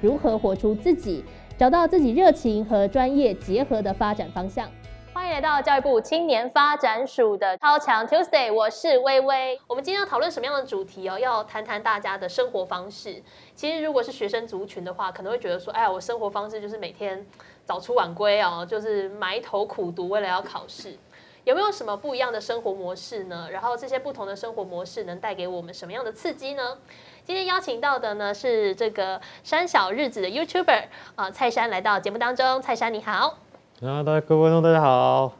如何活出自己，找到自己热情和专业结合的发展方向？欢迎来到教育部青年发展署的超强 Tuesday，我是微微。我们今天要讨论什么样的主题哦？要谈谈大家的生活方式。其实如果是学生族群的话，可能会觉得说，哎呀，我生活方式就是每天早出晚归哦，就是埋头苦读，为了要考试。有没有什么不一样的生活模式呢？然后这些不同的生活模式能带给我们什么样的刺激呢？今天邀请到的呢是这个山小日子的 YouTuber 啊蔡山来到节目当中，蔡山你好。啊，大家各位观众大家好。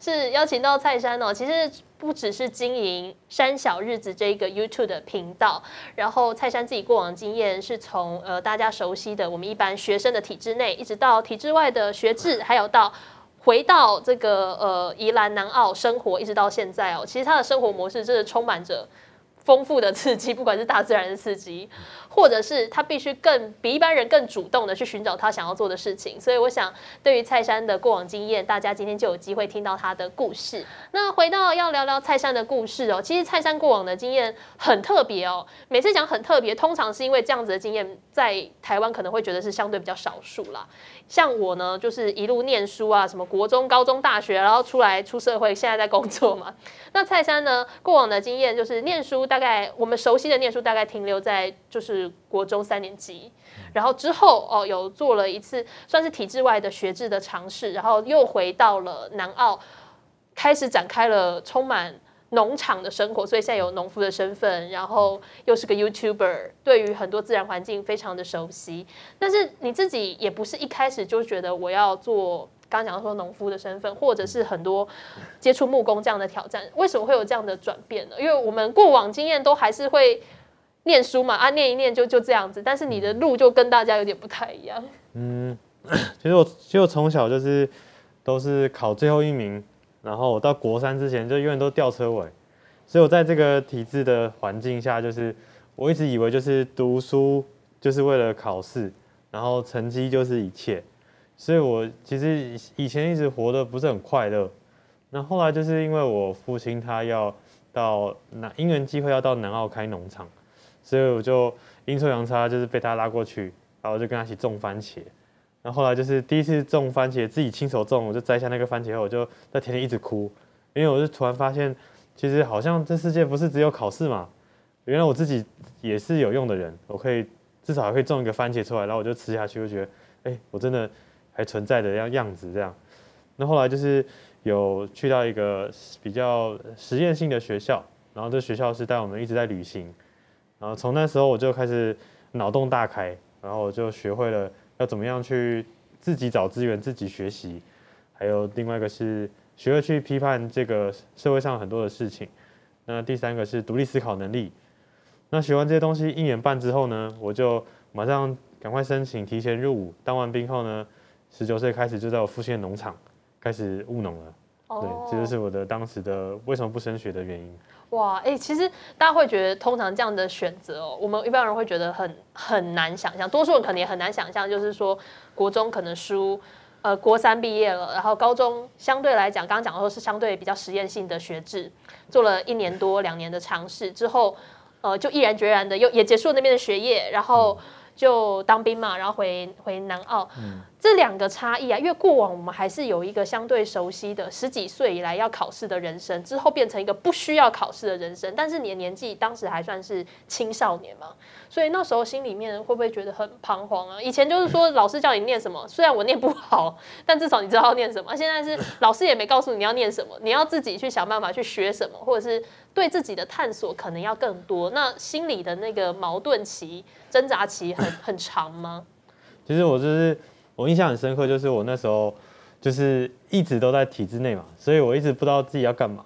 是邀请到蔡山哦，其实不只是经营山小日子这一个 YouTube 的频道，然后蔡山自己过往经验是从呃大家熟悉的我们一般学生的体制内，一直到体制外的学制，还有到。回到这个呃宜兰南澳生活，一直到现在哦，其实他的生活模式真的充满着丰富的刺激，不管是大自然的刺激，或者是他必须更比一般人更主动的去寻找他想要做的事情。所以我想，对于蔡山的过往经验，大家今天就有机会听到他的故事。那回到要聊聊蔡山的故事哦，其实蔡山过往的经验很特别哦。每次讲很特别，通常是因为这样子的经验在台湾可能会觉得是相对比较少数啦。像我呢，就是一路念书啊，什么国中、高中、大学，然后出来出社会，现在在工作嘛。那蔡山呢，过往的经验就是念书，大概我们熟悉的念书大概停留在就是国中三年级，然后之后哦有做了一次算是体制外的学制的尝试，然后又回到了南澳，开始展开了充满。农场的生活，所以现在有农夫的身份，然后又是个 YouTuber，对于很多自然环境非常的熟悉。但是你自己也不是一开始就觉得我要做刚刚讲说农夫的身份，或者是很多接触木工这样的挑战，为什么会有这样的转变呢？因为我们过往经验都还是会念书嘛，啊，念一念就就这样子。但是你的路就跟大家有点不太一样。嗯，其实我其实我从小就是都是考最后一名。然后我到国三之前就永远都吊车尾，所以我在这个体制的环境下，就是我一直以为就是读书就是为了考试，然后成绩就是一切，所以我其实以前一直活得不是很快乐。那后来就是因为我父亲他要到南因缘机会要到南澳开农场，所以我就阴错阳差就是被他拉过去，然后就跟他一起种番茄。然后来就是第一次种番茄，自己亲手种，我就摘下那个番茄后，我就在田里一直哭，因为我就突然发现，其实好像这世界不是只有考试嘛，原来我自己也是有用的人，我可以至少还可以种一个番茄出来，然后我就吃下去，就觉得，哎，我真的还存在的样样子这样。那后来就是有去到一个比较实验性的学校，然后这学校是带我们一直在旅行，然后从那时候我就开始脑洞大开，然后我就学会了。要怎么样去自己找资源、自己学习，还有另外一个是学会去批判这个社会上很多的事情。那第三个是独立思考能力。那学完这些东西一年半之后呢，我就马上赶快申请提前入伍。当完兵后呢，十九岁开始就在我父亲的农场开始务农了。对，这就是我的当时的为什么不升学的原因。哇，哎，其实大家会觉得，通常这样的选择哦，我们一般人会觉得很很难想象，多数人可能也很难想象，就是说国中可能书，呃，国三毕业了，然后高中相对来讲，刚刚讲的说是相对比较实验性的学制，做了一年多两年的尝试之后，呃，就毅然决然的又也结束了那边的学业，然后就当兵嘛，然后回回南澳。这两个差异啊，因为过往我们还是有一个相对熟悉的十几岁以来要考试的人生，之后变成一个不需要考试的人生。但是你的年纪当时还算是青少年嘛，所以那时候心里面会不会觉得很彷徨啊？以前就是说老师叫你念什么，虽然我念不好，但至少你知道要念什么。现在是老师也没告诉你要念什么，你要自己去想办法去学什么，或者是对自己的探索可能要更多。那心里的那个矛盾期、挣扎期很很长吗？其实我就是。我印象很深刻，就是我那时候就是一直都在体制内嘛，所以我一直不知道自己要干嘛。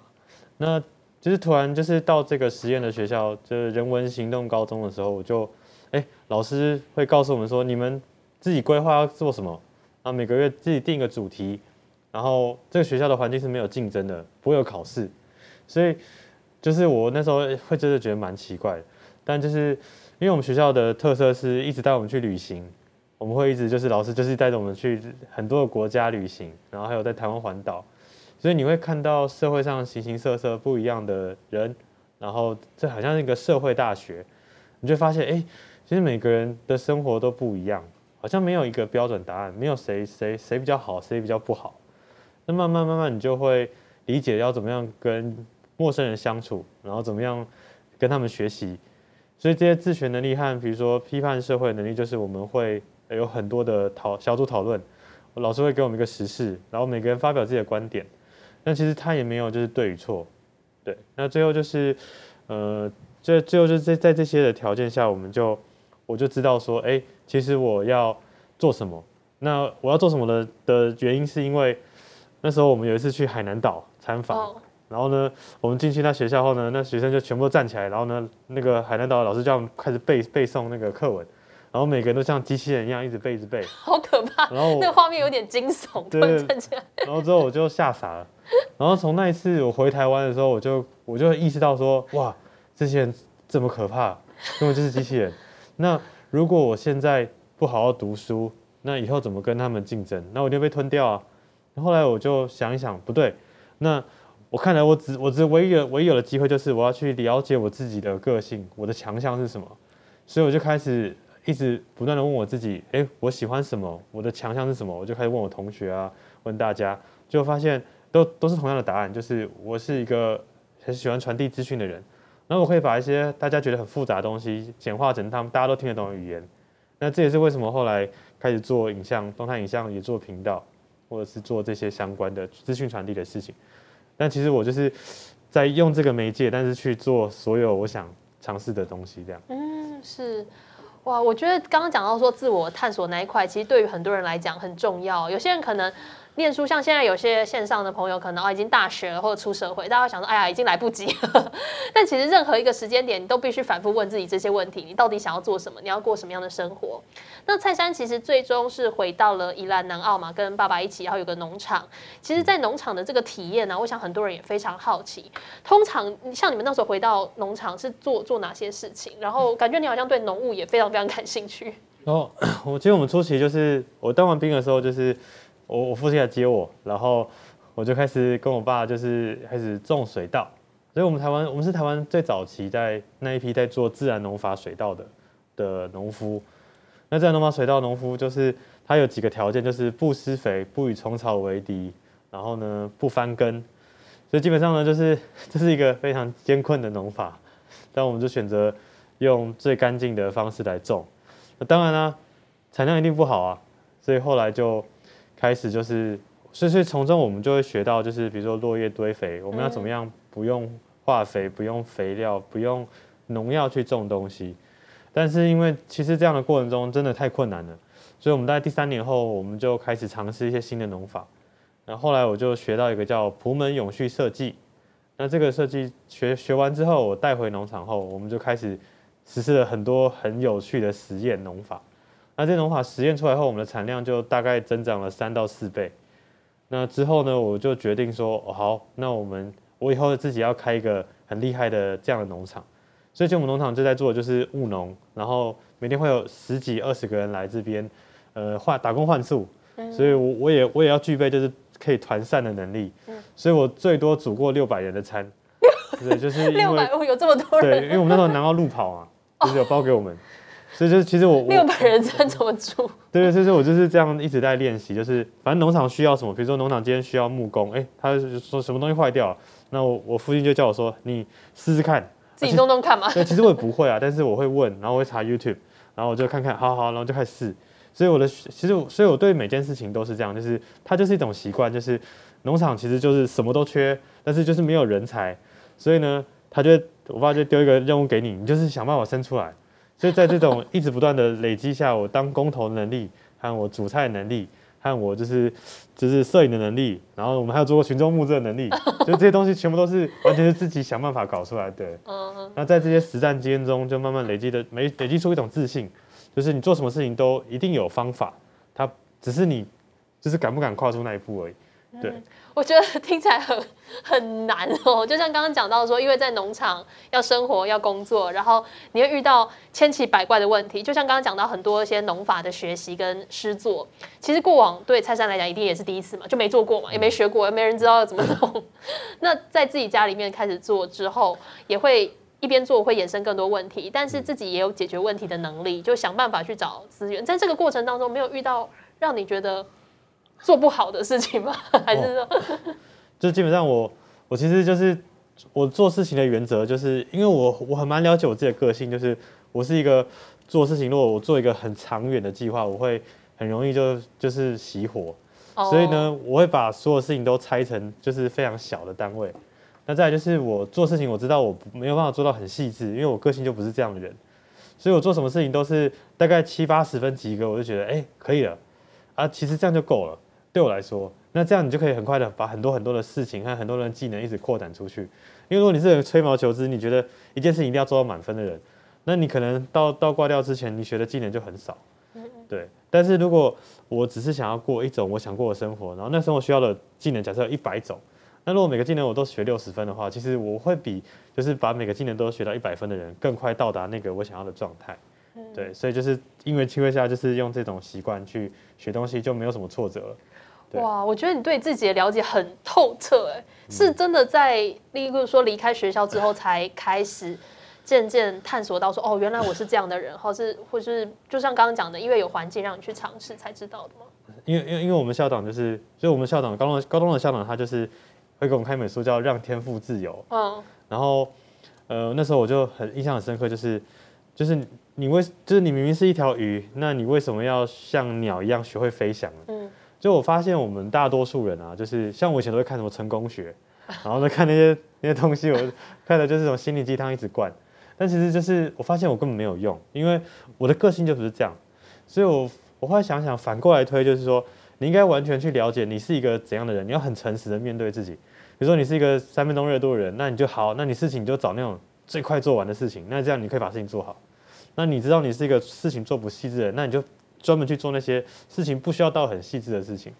那就是突然就是到这个实验的学校，就是人文行动高中的时候，我就哎，老师会告诉我们说，你们自己规划要做什么，然后每个月自己定一个主题，然后这个学校的环境是没有竞争的，不会有考试，所以就是我那时候会真的觉得蛮奇怪的，但就是因为我们学校的特色是一直带我们去旅行，我们会一直就是老师就是带着我们去很多的国家旅行，然后还有在台湾环岛，所以你会看到社会上形形色色不一样的人，然后这好像是一个社会大学，你就发现哎，其实每个人的生活都不一样。好像没有一个标准答案，没有谁谁谁比较好，谁比较不好。那慢慢慢慢，你就会理解要怎么样跟陌生人相处，然后怎么样跟他们学习。所以这些自学能力和比如说批判社会能力，就是我们会有很多的讨小组讨论，老师会给我们一个时事，然后每个人发表自己的观点。那其实他也没有就是对与错，对。那最后就是呃，这最后就是在在这些的条件下，我们就我就知道说，哎。其实我要做什么？那我要做什么的的原因，是因为那时候我们有一次去海南岛参访，然后呢，我们进去那学校后呢，那学生就全部都站起来，然后呢，那个海南岛的老师叫我们开始背背诵那个课文，然后每个人都像机器人一样一直背一直背，好可怕！然后那个画面有点惊悚，对，站起来。然后之后我就吓傻了，然后从那一次我回台湾的时候，我就我就意识到说，哇，这些人这么可怕，根本就是机器人。那如果我现在不好好读书，那以后怎么跟他们竞争？那我就被吞掉啊！后来我就想一想，不对，那我看来我只我只唯一的唯一有的机会就是我要去了解我自己的个性，我的强项是什么。所以我就开始一直不断的问我自己，哎，我喜欢什么？我的强项是什么？我就开始问我同学啊，问大家，就发现都都是同样的答案，就是我是一个很喜欢传递资讯的人。然后我可以把一些大家觉得很复杂的东西简化成他们大家都听得懂的语言。那这也是为什么后来开始做影像、动态影像，也做频道，或者是做这些相关的资讯传递的事情。但其实我就是在用这个媒介，但是去做所有我想尝试的东西，这样。嗯，是。哇，我觉得刚刚讲到说自我探索那一块，其实对于很多人来讲很重要。有些人可能。念书像现在有些线上的朋友可能啊已经大学了或者出社会，大家会想说哎呀已经来不及了。但其实任何一个时间点，你都必须反复问自己这些问题：你到底想要做什么？你要过什么样的生活？那蔡山其实最终是回到了宜兰南澳嘛，跟爸爸一起，然后有个农场。其实，在农场的这个体验呢，我想很多人也非常好奇。通常像你们那时候回到农场是做做哪些事情？然后感觉你好像对农务也非常非常感兴趣。哦，我记得我们初期就是我当完兵的时候就是。我我父亲来接我，然后我就开始跟我爸就是开始种水稻，所以我们台湾我们是台湾最早期在那一批在做自然农法水稻的的农夫。那自然农法水稻农夫就是他有几个条件，就是不施肥，不与虫草为敌，然后呢不翻耕，所以基本上呢就是这是一个非常艰困的农法，但我们就选择用最干净的方式来种。那当然啦，产量一定不好啊，所以后来就。开始就是，所以从中我们就会学到，就是比如说落叶堆肥，我们要怎么样不用化肥、不用肥料、不用农药去种东西。但是因为其实这样的过程中真的太困难了，所以我们在第三年后，我们就开始尝试一些新的农法。然后后来我就学到一个叫普门永续设计。那这个设计学学完之后，我带回农场后，我们就开始实施了很多很有趣的实验农法。那这农法实验出来后，我们的产量就大概增长了三到四倍。那之后呢，我就决定说，哦好，那我们我以后自己要开一个很厉害的这样的农场。所以，就我们农场就在做的就是务农，然后每天会有十几二十个人来这边，呃，换打工换宿。所以，我我也我也要具备就是可以团散的能力。所以我最多煮过六百人的餐。对，就是六百有这么多人。对，因为我们那时候南澳路跑啊，就是有包给我们。所以就是，其实我六百人餐怎么住？对对，所以说我就是这样一直在练习。就是反正农场需要什么，比如说农场今天需要木工，哎，他说什么东西坏掉，那我我父亲就叫我说，你试试看，自己弄弄看嘛。对，其实我也不会啊，但是我会问，然后我会查 YouTube，然后我就看看，好好，然后就开始试。所以我的其实，所以我对每件事情都是这样，就是它就是一种习惯，就是农场其实就是什么都缺，但是就是没有人才，所以呢，他就我爸就丢一个任务给你，你就是想办法生出来。所以在这种一直不断的累积下，我当工头能力，和我煮菜能力，和我就是就是摄影的能力，然后我们还有做过群众募资的能力，就这些东西全部都是完全是自己想办法搞出来的。嗯。那在这些实战经验中，就慢慢累积的，没累积出一种自信，就是你做什么事情都一定有方法，它只是你就是敢不敢跨出那一步而已。对，我觉得听起来很很难哦。就像刚刚讲到说，因为在农场要生活要工作，然后你会遇到千奇百怪的问题。就像刚刚讲到很多一些农法的学习跟诗作，其实过往对蔡山来讲一定也是第一次嘛，就没做过嘛，也没学过，也没人知道要怎么弄。那在自己家里面开始做之后，也会一边做会衍生更多问题，但是自己也有解决问题的能力，就想办法去找资源。在这个过程当中，没有遇到让你觉得。做不好的事情吗？还是说，就基本上我我其实就是我做事情的原则，就是因为我我很蛮了解我自己的个性，就是我是一个做事情，如果我做一个很长远的计划，我会很容易就就是熄火，所以呢，我会把所有事情都拆成就是非常小的单位。那再来就是我做事情，我知道我没有办法做到很细致，因为我个性就不是这样的人，所以我做什么事情都是大概七八十分及格，我就觉得哎可以了啊，其实这样就够了。对我来说，那这样你就可以很快的把很多很多的事情和很多人的技能一直扩展出去。因为如果你是吹毛求疵，你觉得一件事情一定要做到满分的人，那你可能到到挂掉之前，你学的技能就很少。对。但是如果我只是想要过一种我想过的生活，然后那生活需要的技能假设有一百种，那如果每个技能我都学六十分的话，其实我会比就是把每个技能都学到一百分的人更快到达那个我想要的状态。对。所以就是因为机会下，就是用这种习惯去学东西，就没有什么挫折了。哇，我觉得你对自己的了解很透彻，哎，是真的在，例如说离开学校之后才开始渐渐探索到说，哦，原来我是这样的人，或是或是就像刚刚讲的，因为有环境让你去尝试才知道的吗？因为因为因为我们校长就是，所以我们校长高中高中的校长，他就是会给我们看一本书叫《让天赋自由》，嗯，然后呃那时候我就很印象很深刻，就是就是你为就是你明明是一条鱼，那你为什么要像鸟一样学会飞翔呢？嗯。就我发现，我们大多数人啊，就是像我以前都会看什么成功学，然后呢看那些那些东西，我看的就是这种心灵鸡汤一直灌。但其实就是我发现我根本没有用，因为我的个性就不是这样。所以我我后来想想，反过来推，就是说你应该完全去了解你是一个怎样的人，你要很诚实的面对自己。比如说你是一个三分钟热度的人，那你就好，那你事情你就找那种最快做完的事情，那这样你可以把事情做好。那你知道你是一个事情做不细致的人，那你就。专门去做那些事情不需要到很细致的事情，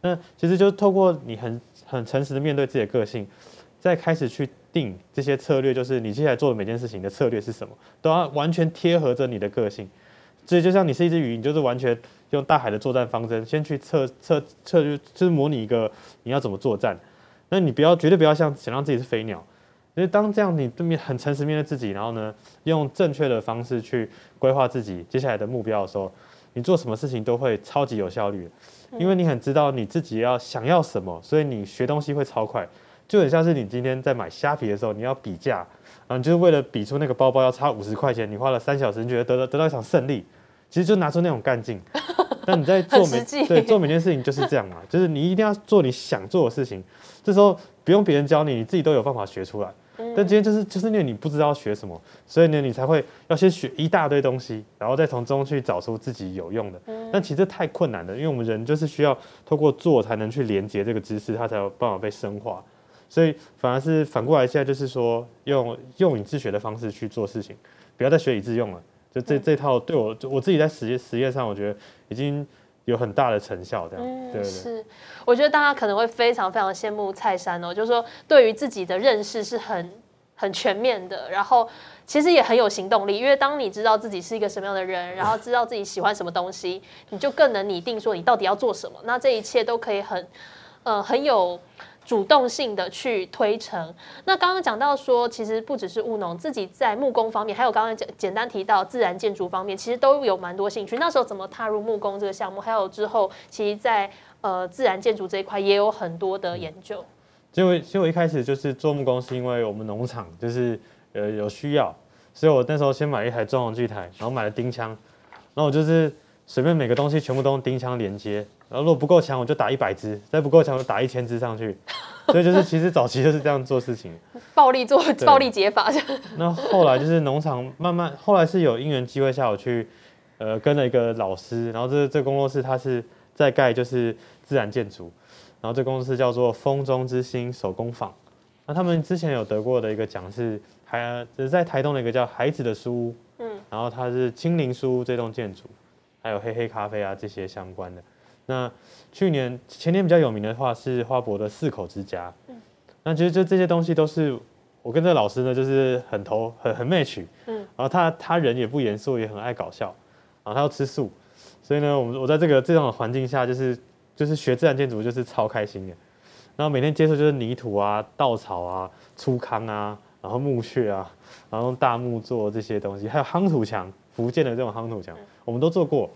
那其实就是透过你很很诚实的面对自己的个性，再开始去定这些策略，就是你接下来做的每件事情的策略是什么，都要完全贴合着你的个性。所以就像你是一只鱼，你就是完全用大海的作战方针，先去测测测就就是模拟一个你要怎么作战。那你不要绝对不要像想让自己是飞鸟，因为当这样你对面很诚实面对自己，然后呢用正确的方式去规划自己接下来的目标的时候。你做什么事情都会超级有效率，因为你很知道你自己要想要什么，所以你学东西会超快。就很像是你今天在买虾皮的时候，你要比价，啊，就是为了比出那个包包要差五十块钱，你花了三小时，你觉得得到得到一场胜利，其实就拿出那种干劲。那你在做每对做每件事情就是这样嘛，就是你一定要做你想做的事情，这时候不用别人教你，你自己都有办法学出来。但今天就是就是因为你不知道学什么，所以呢你才会要先学一大堆东西，然后再从中去找出自己有用的。但其实太困难了，因为我们人就是需要透过做才能去连接这个知识，它才有办法被深化。所以反而是反过来，现在就是说用用以自学的方式去做事情，不要再学以致用了。就这这套对我我自己在实实验上，我觉得已经。有很大的成效，这样，对是，我觉得大家可能会非常非常羡慕蔡山哦，就是说对于自己的认识是很很全面的，然后其实也很有行动力，因为当你知道自己是一个什么样的人，然后知道自己喜欢什么东西，你就更能拟定说你到底要做什么，那这一切都可以很，呃，很有。主动性的去推成。那刚刚讲到说，其实不只是务农，自己在木工方面，还有刚刚简简单提到自然建筑方面，其实都有蛮多兴趣。那时候怎么踏入木工这个项目？还有之后，其实，在呃自然建筑这一块也有很多的研究。因为其实我一开始就是做木工，是因为我们农场就是呃有需要，所以我那时候先买一台装潢锯台，然后买了钉枪，然后我就是随便每个东西全部都用钉枪连接。然后如果不够强，我就打一百只；再不够强，我就打一千只上去。所以就是其实早期就是这样做事情，暴力做暴力解法。那后来就是农场慢慢，后来是有因缘机会下我去，呃，跟了一个老师，然后这这工作室他是在盖就是自然建筑，然后这工作室叫做风中之星手工坊。那他们之前有得过的一个奖是还是在台东的一个叫孩子的书屋，嗯，然后它是青林书屋这栋建筑，还有黑黑咖啡啊这些相关的。那去年前年比较有名的话是花博的四口之家，那其实就这些东西都是我跟这个老师呢，就是很投很很 match，嗯，然后他他人也不严肃，也很爱搞笑，然后他要吃素，所以呢，我们我在这个这样的环境下，就是就是学自然建筑就是超开心的，然后每天接触就是泥土啊、稻草啊、粗糠啊，然后木屑啊，然后用大木做这些东西，还有夯土墙，福建的这种夯土墙，我们都做过，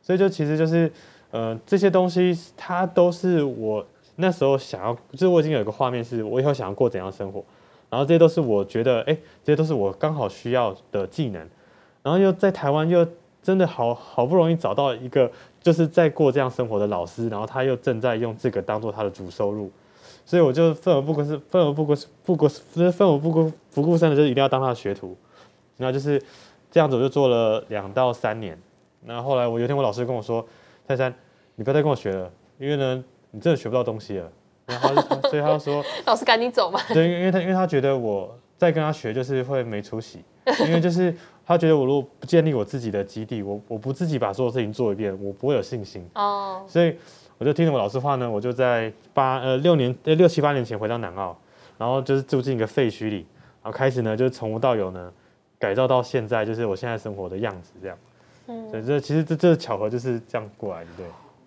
所以就其实就是呃这些东西，它都是我那时候想要，就是我已经有一个画面，是我以后想要过怎样生活，然后这些都是我觉得，哎、这些都是我刚好需要的技能，然后又在台湾又真的好好不容易找到一个就是在过这样生活的老师，然后他又正在用这个当做他的主收入，所以我就奋而不顾是奋而不顾不顾就是奋而不顾不顾身的，就是一定要当他的学徒，然后就是这样子，我就做了两到三年。那后来我有一天我老师跟我说，泰山，你不要再跟我学了，因为呢你真的学不到东西了。然后所以他就说，老师赶紧走嘛。对，因为因为他因为他觉得我再跟他学就是会没出息，因为就是他觉得我如果不建立我自己的基地，我我不自己把所有事情做一遍，我不会有信心。哦，所以我就听了我老师话呢，我就在八呃六年呃六七八年前回到南澳，然后就是住进一个废墟里，然后开始呢就是从无到有呢改造到现在就是我现在生活的样子这样。对，这其实这这巧合就是这样过来的，对。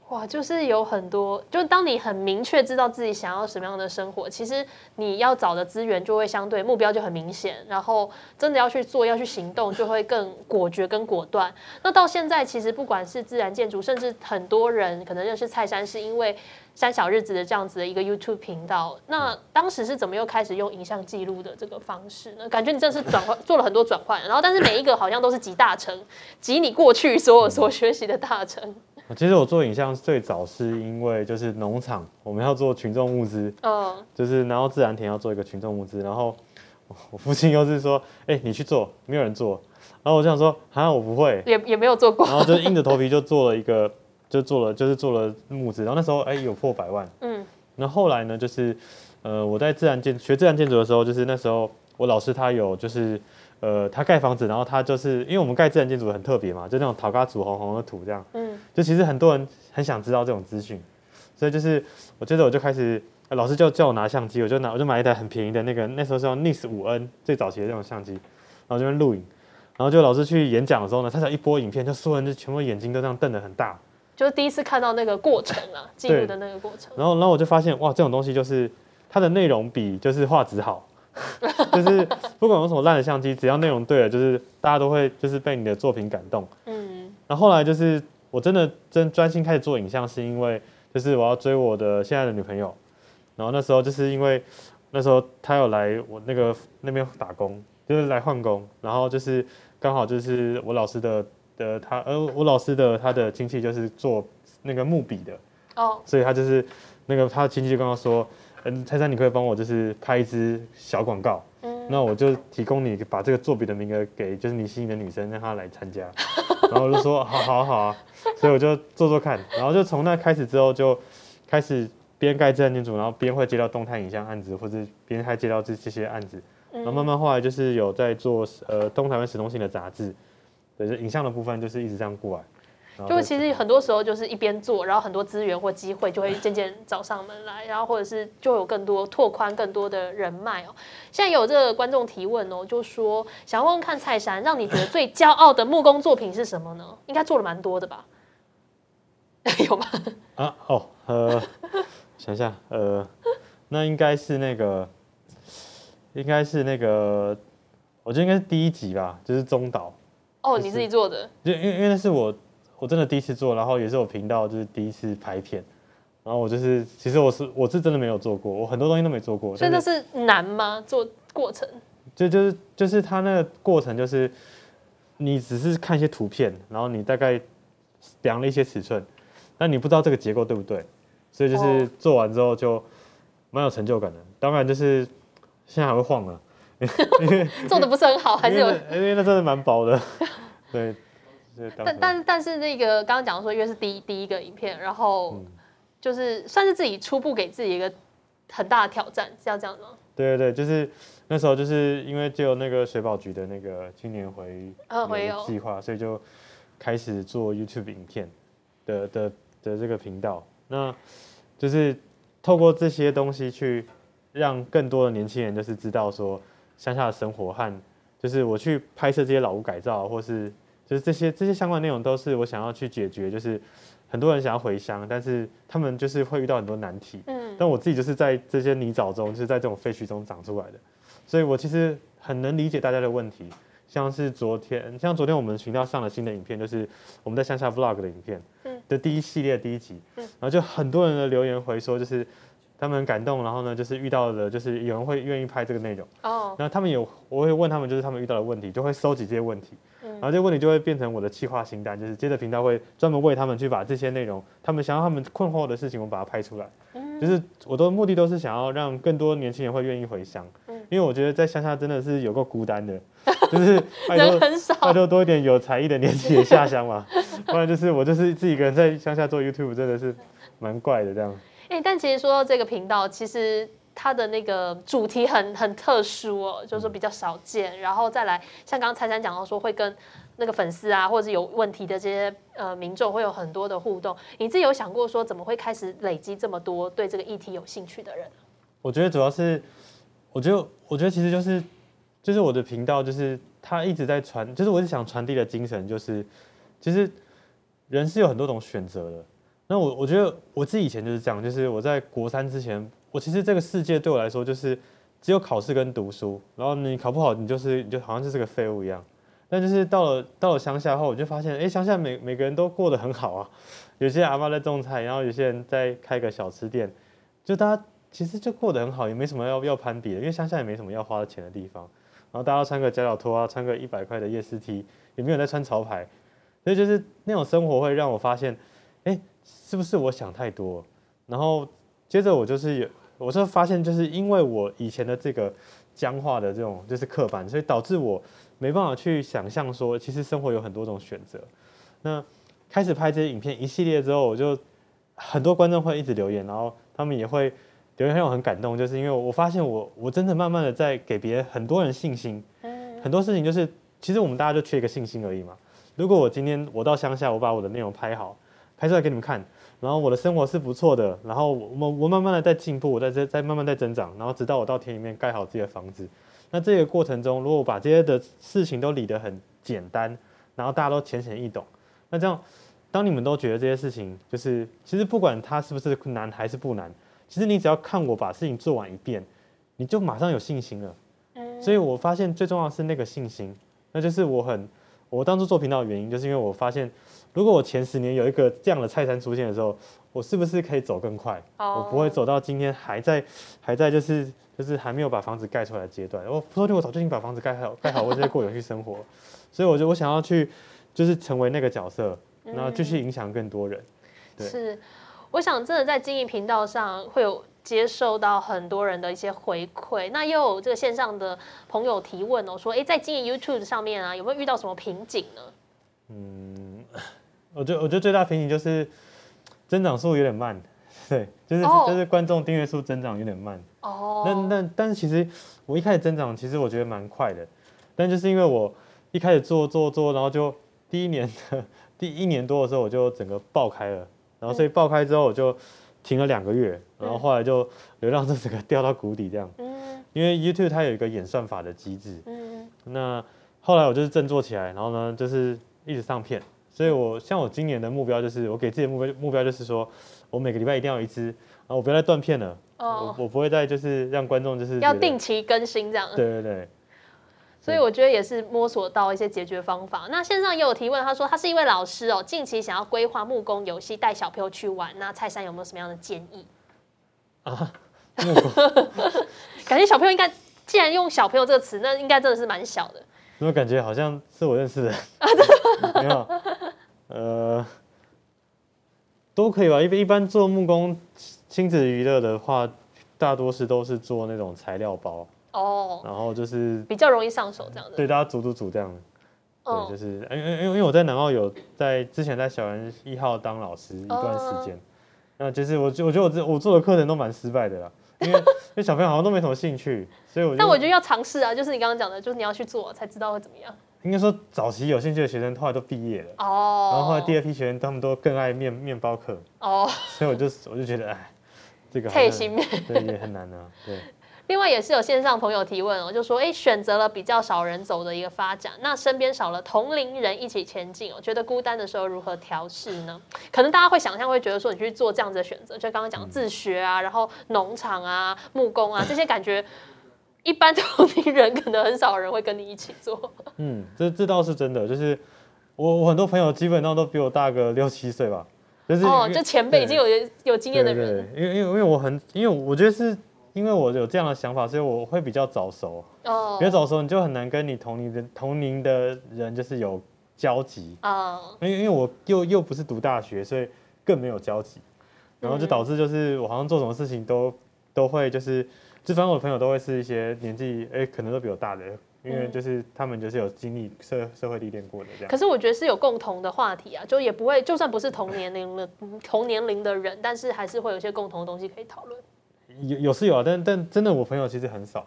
哇，就是有很多，就当你很明确知道自己想要什么样的生活，其实你要找的资源就会相对目标就很明显，然后真的要去做、要去行动，就会更果决跟果断。那到现在，其实不管是自然建筑，甚至很多人可能认识蔡山，是因为山小日子的这样子的一个 YouTube 频道。那当时是怎么又开始用影像记录的这个方式呢？感觉你真的是转换做了很多转换，然后但是每一个好像都是集大成，集你过去所有所学习的大成。其实我做影像最早是因为就是农场我们要做群众募资，嗯，就是然后自然田要做一个群众募资，然后我我父亲又是说，哎、你去做，没有人做，然后我就想说，啊，我不会，也也没有做过。然后就硬着头皮就做了一个，就做了就是做了募资，然后那时候哎、有破百万，嗯，然后后来呢就是呃我在自然建学自然建筑的时候，就是那时候我老师他有就是呃他盖房子，然后他就是因为我们盖自然建筑很特别嘛，就那种陶嘎土红红的土这样，嗯，就其实很多人很想知道这种资讯，所以就是我接着我就开始。呃老师就叫我拿相机，我就拿我就买一台很便宜的那个，那时候是用 NIS 五 N 最早期的那种相机，然后这边录影，然后就老师去演讲的时候呢，他才一播影片，就所有人就全部眼睛都这样瞪得很大，就是第一次看到那个过程啊，记录的那个过程。然后然后我就发现哇，这种东西就是它的内容比就是画质好，就是不管用什么烂的相机，只要内容对了，就是大家都会就是被你的作品感动。嗯，然后后来就是我真的真专心开始做影像，是因为就是我要追我的现在的女朋友，然后那时候就是因为那时候她有来我那个那边打工，就是来换工，然后就是刚好就是我老师的的他呃我老师的他的亲戚就是做那个木笔的，哦，所以他就是那个他的亲戚就跟他说，嗯，蔡珊你可以帮我就是拍一支小广告，嗯。那我就提供你把这个作笔的名额给就是你心仪的女生，让她来参加。然后我就说好好好啊，所以我就做做看，然后就从那开始之后就开始边盖自然建筑，然后边会接到动态影像案子，或者边还接到这这些案子，然后慢慢后来就是有在做呃东台湾史东性的杂志，对，就影像的部分就是一直这样过来。就其实很多时候就是一边做，然后很多资源或机会就会渐渐找上门来，然后或者是就有更多拓宽更多的人脉哦。现在有这个观众提问哦，就说想要问问看蔡山，让你觉得最骄傲的木工作品是什么呢？应该做了蛮多的吧？有吗？啊哦呃，想一下呃，那应该是那个，应该是那个，我觉得应该是第一集吧，就是中岛，哦，你自己做的，就因为因为那是我我真的第一次做，然后也是我频道就是第一次拍片，然后我就是其实我是我是真的没有做过，我很多东西都没做过，所以那是是难吗？做过程？就就是就是它那个过程就是你只是看一些图片，然后你大概量了一些尺寸，但你不知道这个结构对不对，所以就是哦做完之后就蛮有成就感的。当然就是现在还会晃了，做的不是很好，还是有因为那因为那真的蛮薄的，对。但但但是那个刚刚讲说，因为是第一第一个影片，然后嗯。就是算是自己初步给自己一个很大的挑战，是要这样吗？对对对，就是那时候就是因为就有那个水保局的那个青年回嗯回游游计划，所以就开始做 YouTube 影片的的的这个频道，那就是透过这些东西去让更多的年轻人就是知道说乡下的生活和就是我去拍摄这些老屋改造，或是就是这些这些相关内容都是我想要去解决，就是很多人想要回乡，但是他们就是会遇到很多难题，嗯，但我自己就是在这些泥沼中，就是在这种废墟中长出来的，所以我其实很能理解大家的问题。像是昨天，像昨天我们频道上了新的影片，就是我们在乡下 vlog 的影片，嗯的第一系列第一集，嗯。然后就很多人的留言回说，就是他们很感动，然后呢，就是遇到了，就是有人会愿意拍这个内容，哦，然后他们有，我会问他们，就是他们遇到的问题，就会收集这些问题，嗯。然后这个问题就会变成我的企划清单，就是接着频道会专门为他们去把这些内容，他们想要他们困惑的事情，我把它拍出来，嗯。就是我的目的都是想要让更多年轻人会愿意回乡，嗯。因为我觉得在乡下真的是有够孤单的，就是拜托人很少，拜托多一点有才艺的年轻人下乡嘛，不然就是我就是自己一个人在乡下做 YouTube，真的是蛮怪的这样。哎、但其实说到这个频道，其实它的那个主题很很特殊哦，就是说比较少见。然后再来，像刚刚蔡珊讲到说，会跟那个粉丝啊，或者是有问题的这些呃民众会有很多的互动。你自己有想过说，怎么会开始累积这么多对这个议题有兴趣的人？我觉得主要是，我觉得我觉得其实就是就是我的频道就是他一直在传，就是我是想传递的精神就是，其实人是有很多种选择的。那我我觉得我自己以前就是这样，就是我在国三之前，我其实这个世界对我来说就是只有考试跟读书，然后你考不好，你就是你就好像就是个废物一样。但就是到了到了乡下后，我就发现，哎，乡下每每个人都过得很好啊。有些阿妈在种菜，然后有些人在开个小吃店，就大家其实就过得很好，也没什么要要攀比的，因为乡下也没什么要花钱的地方。然后大家穿个夹脚拖啊，穿个一百块的夜市 T，也没有在穿潮牌，所以就是那种生活会让我发现，哎，是不是我想太多？然后接着我就是有，我就发现，就是因为我以前的这个僵化的这种就是刻板，所以导致我没办法去想象说，其实生活有很多种选择。那开始拍这些影片一系列之后，我就很多观众会一直留言，然后他们也会留言让我很感动，就是因为我发现我我真的慢慢的在给别人很多人信心，嗯很多事情就是其实我们大家就缺一个信心而已嘛。如果我今天我到乡下，我把我的内容拍好，拍出来给你们看，然后我的生活是不错的，然后我我我慢慢的在进步，我在在在慢慢在增长，然后直到我到田里面盖好自己的房子。那这个过程中，如果我把这些的事情都理得很简单，然后大家都浅显易懂，那这样，当你们都觉得这些事情就是，其实不管它是不是难还是不难，其实你只要看我把事情做完一遍，你就马上有信心了。嗯所以我发现最重要的是那个信心，那就是我很我当初做频道的原因，就是因为我发现，如果我前十年有一个这样的菜单出现的时候，我是不是可以走更快？哦我不会走到今天还在还在就是就是还没有把房子盖出来的阶段。我说不定我早就已经把房子盖好盖好，我就在过有趣生活。所以我就我想要去就是成为那个角色，然后继续影响更多人。对是，我想真的在经营频道上会有接受到很多人的一些回馈，那又有这个线上的朋友提问哦，说哎，诶在经营 YouTube 上面啊，有没有遇到什么瓶颈呢？嗯 我觉得我觉得最大瓶颈就是增长速度有点慢，对，就是、哦。就是观众订阅数增长有点慢。哦，那那但是其实我一开始增长，其实我觉得蛮快的，但就是因为我一开始做做做，然后就第一年的 第一年多的时候我就整个爆开了，然后所以爆开之后我就停了两个月，然后后来就流量就整个掉到谷底这样，嗯。因为 YouTube 它有一个演算法的机制，嗯。那后来我就是振作起来，然后呢就是一直上片，所以我像我今年的目标就是我给自己的目标目标就是说我每个礼拜一定要有一支，然后我不要再断片了。哦，我不会再就是让观众就是要定期更新这样。对对对，所以我觉得也是摸索到一些解决方法。那线上也有提问，他说他是一位老师哦，近期想要规划木工游戏，带小朋友去玩。那蔡珊有没有什么样的建议？木工 感觉小朋友应该，既然用小朋友这个词，那应该真的是蛮小的。怎么感觉好像是我认识的？没有，呃，都可以吧。一般一般做木工亲子娱乐的话，大多是都是做那种材料包，哦，然后就是比较容易上手这样的。对大家组组组这样的。对，嗯就是因为因为因为我在南澳有在之前在小园一号当老师一段哦时间，那就是我觉我觉得我这我做的课程都蛮失败的啦，因为 因为小朋友好像都没什么兴趣，所以我就但我觉得要尝试啊，就是你刚刚讲的，就是你要去做才知道会怎么样。应该说早期有兴趣的学生后来都毕业了，哦，然后后来第二批学生他们都更爱面面包课，哦，所以我就我就觉得哎，这个好像配心面。对也很难啊，对。另外也是有线上朋友提问哦，就说哎，选择了比较少人走的一个发展，那身边少了同龄人一起前进哦，觉得孤单的时候如何调试呢？可能大家会想象会觉得说你去做这样子的选择，就刚刚讲自学啊，然后农场啊、木工啊这些感觉，一般同龄人可能很少人会跟你一起做。嗯，这这倒是真的，就是我我很多朋友基本上都比我大个六七岁吧，就是哦，就前辈已经有有经验的人，对，因为因为因为我很，因为我觉得是因为我有这样的想法，所以我会比较早熟。哦比较早熟，你就很难跟你同龄的同龄的人就是有交集，啊，因为因为我又又不是读大学，所以更没有交集，然后就嗯导致就是我好像做什么事情都都会就是，就反正我的朋友都会是一些年纪哎、可能都比我大的，因为嗯就是他们就是有经历社社会历练过的这样可。是我觉得是有共同的话题啊，就也不会，就算不是同年龄的同年龄的人，但是还是会有一些共同的东西可以讨论。有有是有啊，但但真的我朋友其实很少，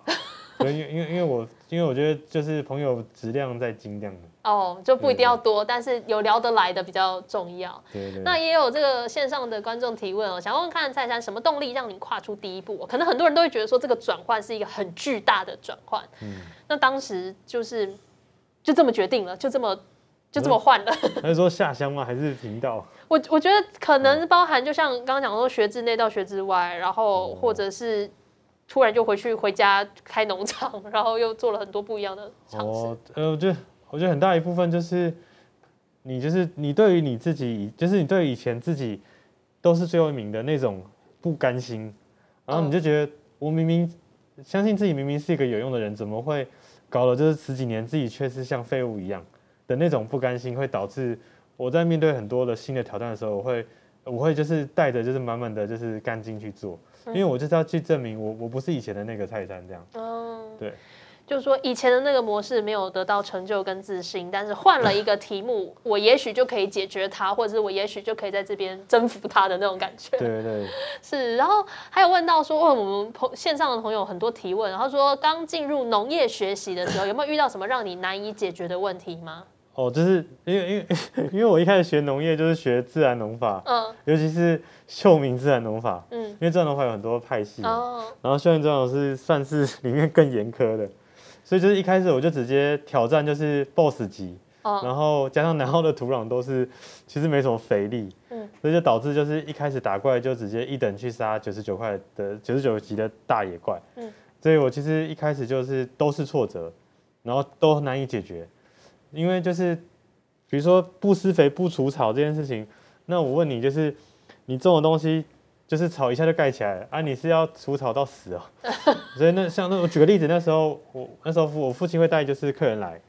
对因为因为因为我因为我觉得就是朋友质量在精量的，哦，就不一定要多，但是有聊得来的比较重要。对对对。那也有这个线上的观众提问哦，想问问看蔡珊，什么动力让你跨出第一步？可能很多人都会觉得说这个转换是一个很巨大的转换。嗯那当时就是就这么决定了，就这么就这么换了。还是说下乡吗？还是频道？我我觉得可能包含，就像刚刚讲说学制内到学制外，然后或者是突然就回去回家开农场，然后又做了很多不一样的尝试。哦，呃，我觉得我觉得很大一部分就是你就是你对于你自己，就是你对于以前自己都是最后一名的那种不甘心，然后你就觉得我明明相信自己明明是一个有用的人，怎么会搞了就是十几年自己却是像废物一样的那种不甘心，会导致我在面对很多的新的挑战的时候，我会我会就是带着就是满满的就是干劲去做，因为我就是要去证明我我不是以前的那个蔡山这样，嗯，对。就是说以前的那个模式没有得到成就跟自信，但是换了一个题目，我也许就可以解决它，或者是我也许就可以在这边征服它的那种感觉。对对对。是，然后还有问到说，问我们朋线上的朋友很多提问，然后说刚进入农业学习的时候，有没有遇到什么让你难以解决的问题吗？哦，就是因为因为 因为我一开始学农业就是学自然农法，嗯。尤其是秀明自然农法，嗯，因为自然农法有很多派系，哦，然后秀明自然农是算是里面更严苛的，所以就是一开始我就直接挑战就是 BOSS 级，哦，然后加上南澳的土壤都是其实没什么肥力，嗯。所以就导致就是一开始打怪就直接一等去杀九十九块的九十九级的大野怪，嗯。所以我其实一开始就是都是挫折，然后都难以解决，因为就是比如说不施肥不除草这件事情，那我问你就是你种的东西就是草一下就盖起来了啊，你是要除草到死哦，所以那像那我举个例子，那时候我那时候我父亲会带就是客人来，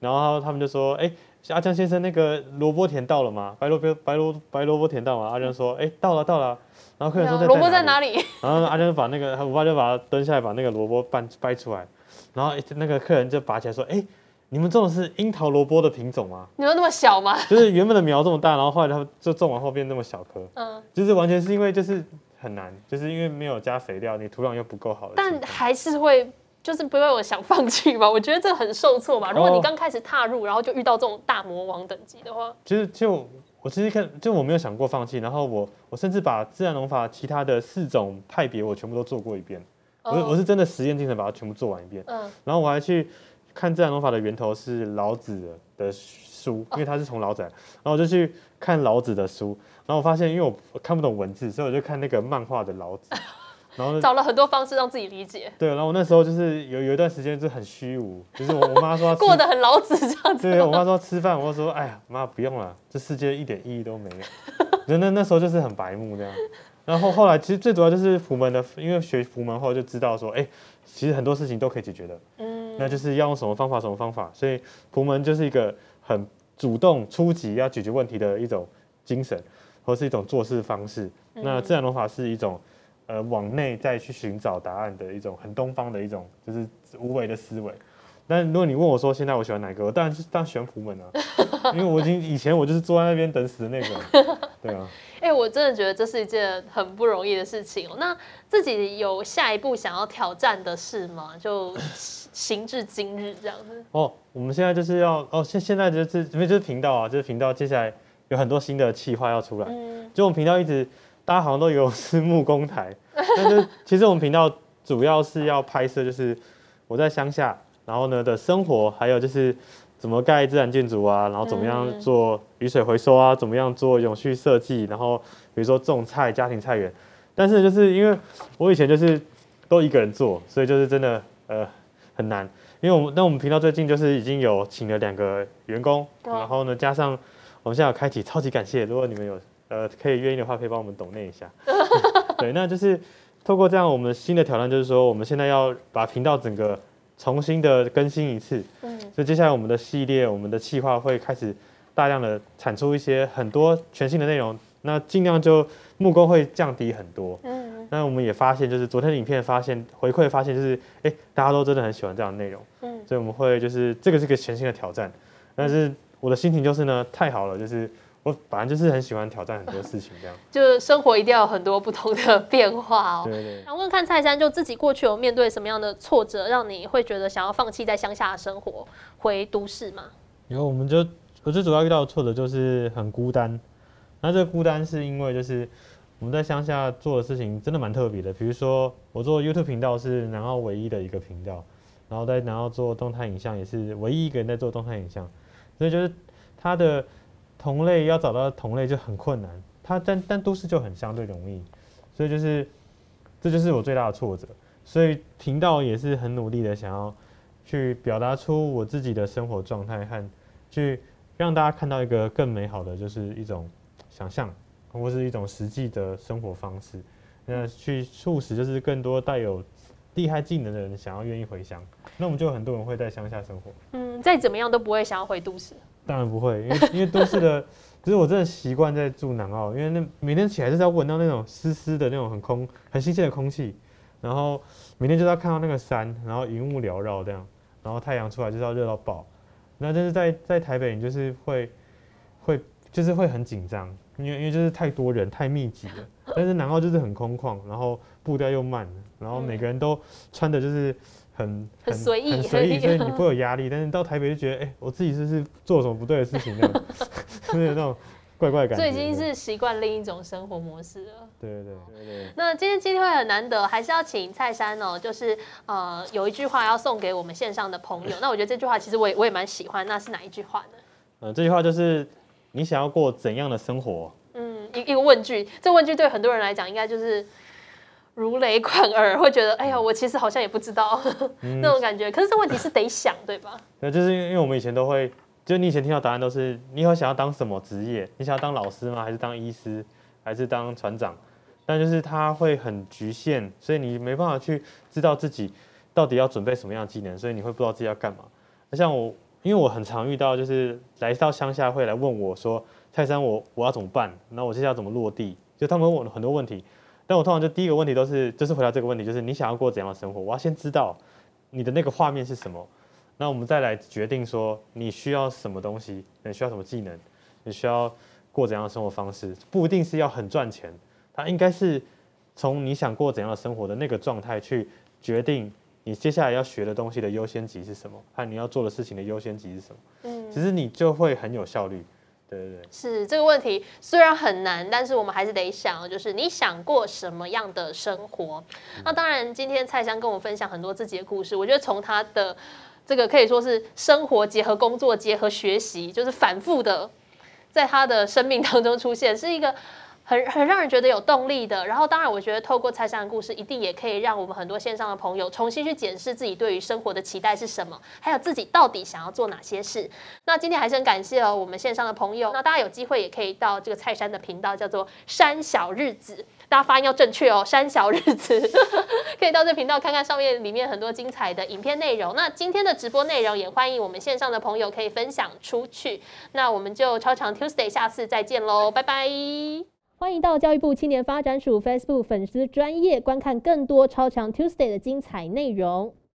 然后他们就说，哎、阿江先生，那个萝卜田到了吗？白萝卜白萝白萝卜田到吗？阿江说，哎、到了到了。然后客人说萝卜在哪里？然后阿江就把那个我爸就把它蹲下来，把那个萝卜掰掰出来，然后那个客人就拔起来说，哎、你们种的是樱桃萝卜的品种吗？你说那么小吗？就是原本的苗这么大，然后后来他们就种完后变那么小颗，嗯，就是完全是因为就是很难，就是因为没有加肥料，你土壤又不够好。但还是会。就是不会我想放弃吧？我觉得这很受挫吧。如果你哦刚开始踏入，然后就遇到这种大魔王等级的话，其实就我其实看，就我没有想过放弃，然后我我甚至把自然农法其他的四种派别我全部都做过一遍，我是我是真的实验精神把它全部做完一遍，嗯然后我还去看自然农法的源头是老子的的书，因为他是从老子来，然后我就去看老子的书，然后我发现因为我我看不懂文字，所以我就看那个漫画的老子，然后找了很多方式让自己理解，对，然后我那时候就是有有一段时间就很虚无，就是我我妈说 过得很老子这样子。对，我妈说吃饭，我就说，哎呀，妈不用了，这世界一点意义都没有。那那那时候就是很白目这样。然后后来其实最主要就是普门的，因为学普门后就知道说，哎，其实很多事情都可以解决的，嗯，那就是要用什么方法什么方法。所以普门就是一个很主动出击要解决问题的一种精神，或是一种做事方式。那自然农法是一种。呃，往内再去寻找答案的一种很东方的一种，就是无为的思维。但如果你问我说现在我喜欢哪个，我当然是当然喜欢普门啊，因为我已经以前我就是坐在那边等死的那个。对啊，哎、我真的觉得这是一件很不容易的事情哦。那自己有下一步想要挑战的事吗？就行至今日这样子。哦，我们现在就是要哦，现现在就是因为就是频道啊，就是频道接下来有很多新的企划要出来。嗯，就我们频道一直大家好像都以为我是木工台，但是其实我们频道主要是要拍摄就是我在乡下，然后呢的生活，还有就是怎么盖自然建筑啊，然后怎么样嗯做雨水回收啊，怎么样做永续设计，然后比如说种菜、家庭菜园。但是就是因为我以前就是都一个人做，所以就是真的呃很难。因为我们那我们频道最近就是已经有请了两个员工，然后呢加上我们现在有开启超级感谢，如果你们有呃可以愿意的话，可以帮我们抖那一下。对，那就是透过这样我们新的挑战，就是说我们现在要把频道整个重新的更新一次。嗯所以接下来我们的系列，我们的企划会开始大量的产出一些很多全新的内容，那尽量就木工会降低很多。嗯那我们也发现，就是昨天的影片发现回馈发现，就是哎、诶大家都真的很喜欢这样的内容，嗯，所以我们会就是这个是个全新的挑战。但是我的心情就是呢，太好了，就是我反正就是很喜欢挑战很多事情这样。就是生活一定要有很多不同的变化哦。对对对。想问看蔡山，就自己过去有面对什么样的挫折，让你会觉得想要放弃在乡下的生活，回都市吗？然后我们就我最主要遇到的挫折就是很孤单，那这个孤单是因为就是我们在乡下做的事情真的蛮特别的，比如说我做 YouTube 频道是南澳唯一的一个频道，然后在南澳做动态影像也是唯一一个人在做动态影像，所以就是他的同类要找到同类就很困难，他但但都市就很相对容易，所以就是这就是我最大的挫折，所以频道也是很努力的想要去表达出我自己的生活状态和去让大家看到一个更美好的，就是一种想象，或是一种实际的生活方式。那去促使就是更多带有厉害技能的人想要愿意回乡，那我们就有很多人会在乡下生活。嗯，再怎么样都不会想要回都市。当然不会，因为 因为都市的，就是我真的习惯在住南澳，因为那每天起来就是要闻到那种湿湿的那种很空、很新鲜的空气，然后每天就是要看到那个山，然后云雾缭绕这样，然后太阳出来就是要热到爆。那但是在在台北，你就是会会就是会很紧张，因为因为就是太多人太密集了。但是南澳就是很空旷，然后步调又慢，然后每个人都穿的就是很很随意很随意，所以你 不会有压力。但是到台北就觉得，哎、我自己是不是做了什么不对的事情那种，就是有那种怪怪的感觉。这已经是习惯另一种生活模式了。对对对对对。那今天机会很难得，还是要请蔡山哦，就是呃有一句话要送给我们线上的朋友。那我觉得这句话其实我也我也蛮喜欢，那是哪一句话呢？呃，这句话就是你想要过怎样的生活？嗯，一一个问句，这问句对很多人来讲应该就是如雷贯耳，会觉得哎呀，我其实好像也不知道、那种感觉。可是这问题是得想，对吧？那就是因为我们以前都会，就你以前听到答案都是，你以后想要当什么职业？你想要当老师吗？还是当医师？还是当船长？但就是它会很局限，所以你没办法去知道自己到底要准备什么样的技能，所以你会不知道自己要干嘛。那像我，因为我很常遇到，就是来到乡下会来问我说：“泰山我，我要怎么办？那我接下来怎么落地？”就他们问我很多问题，但我通常就第一个问题都是，就是回答这个问题，就是你想要过怎样的生活？我要先知道你的那个画面是什么，那我们再来决定说你需要什么东西，你需要什么技能，你需要过怎样的生活方式，不一定是要很赚钱，它应该是从你想过怎样的生活的那个状态去决定你接下来要学的东西的优先级是什么，和你要做的事情的优先级是什么。嗯，其实你就会很有效率。对对对。是这个问题虽然很难，但是我们还是得想，就是你想过什么样的生活？那当然，今天蔡香跟我分享很多自己的故事，我觉得从他的这个可以说是生活结合工作结合学习，就是反复的在他的生命当中出现，是一个。很很让人觉得有动力的，然后当然，我觉得透过蔡珊的故事，一定也可以让我们很多线上的朋友重新去检视自己对于生活的期待是什么，还有自己到底想要做哪些事。那今天还是很感谢哦，我们线上的朋友。那大家有机会也可以到这个蔡山的频道，叫做“山小日子”，大家发音要正确哦，“山小日子” 可以到这频道看看上面里面很多精彩的影片内容。那今天的直播内容也欢迎我们线上的朋友可以分享出去。那我们就超长 Tuesday 下次再见喽，拜拜。欢迎到教育部青年发展署 Facebook 粉丝专业观看更多超强 Tuesday 的精彩内容。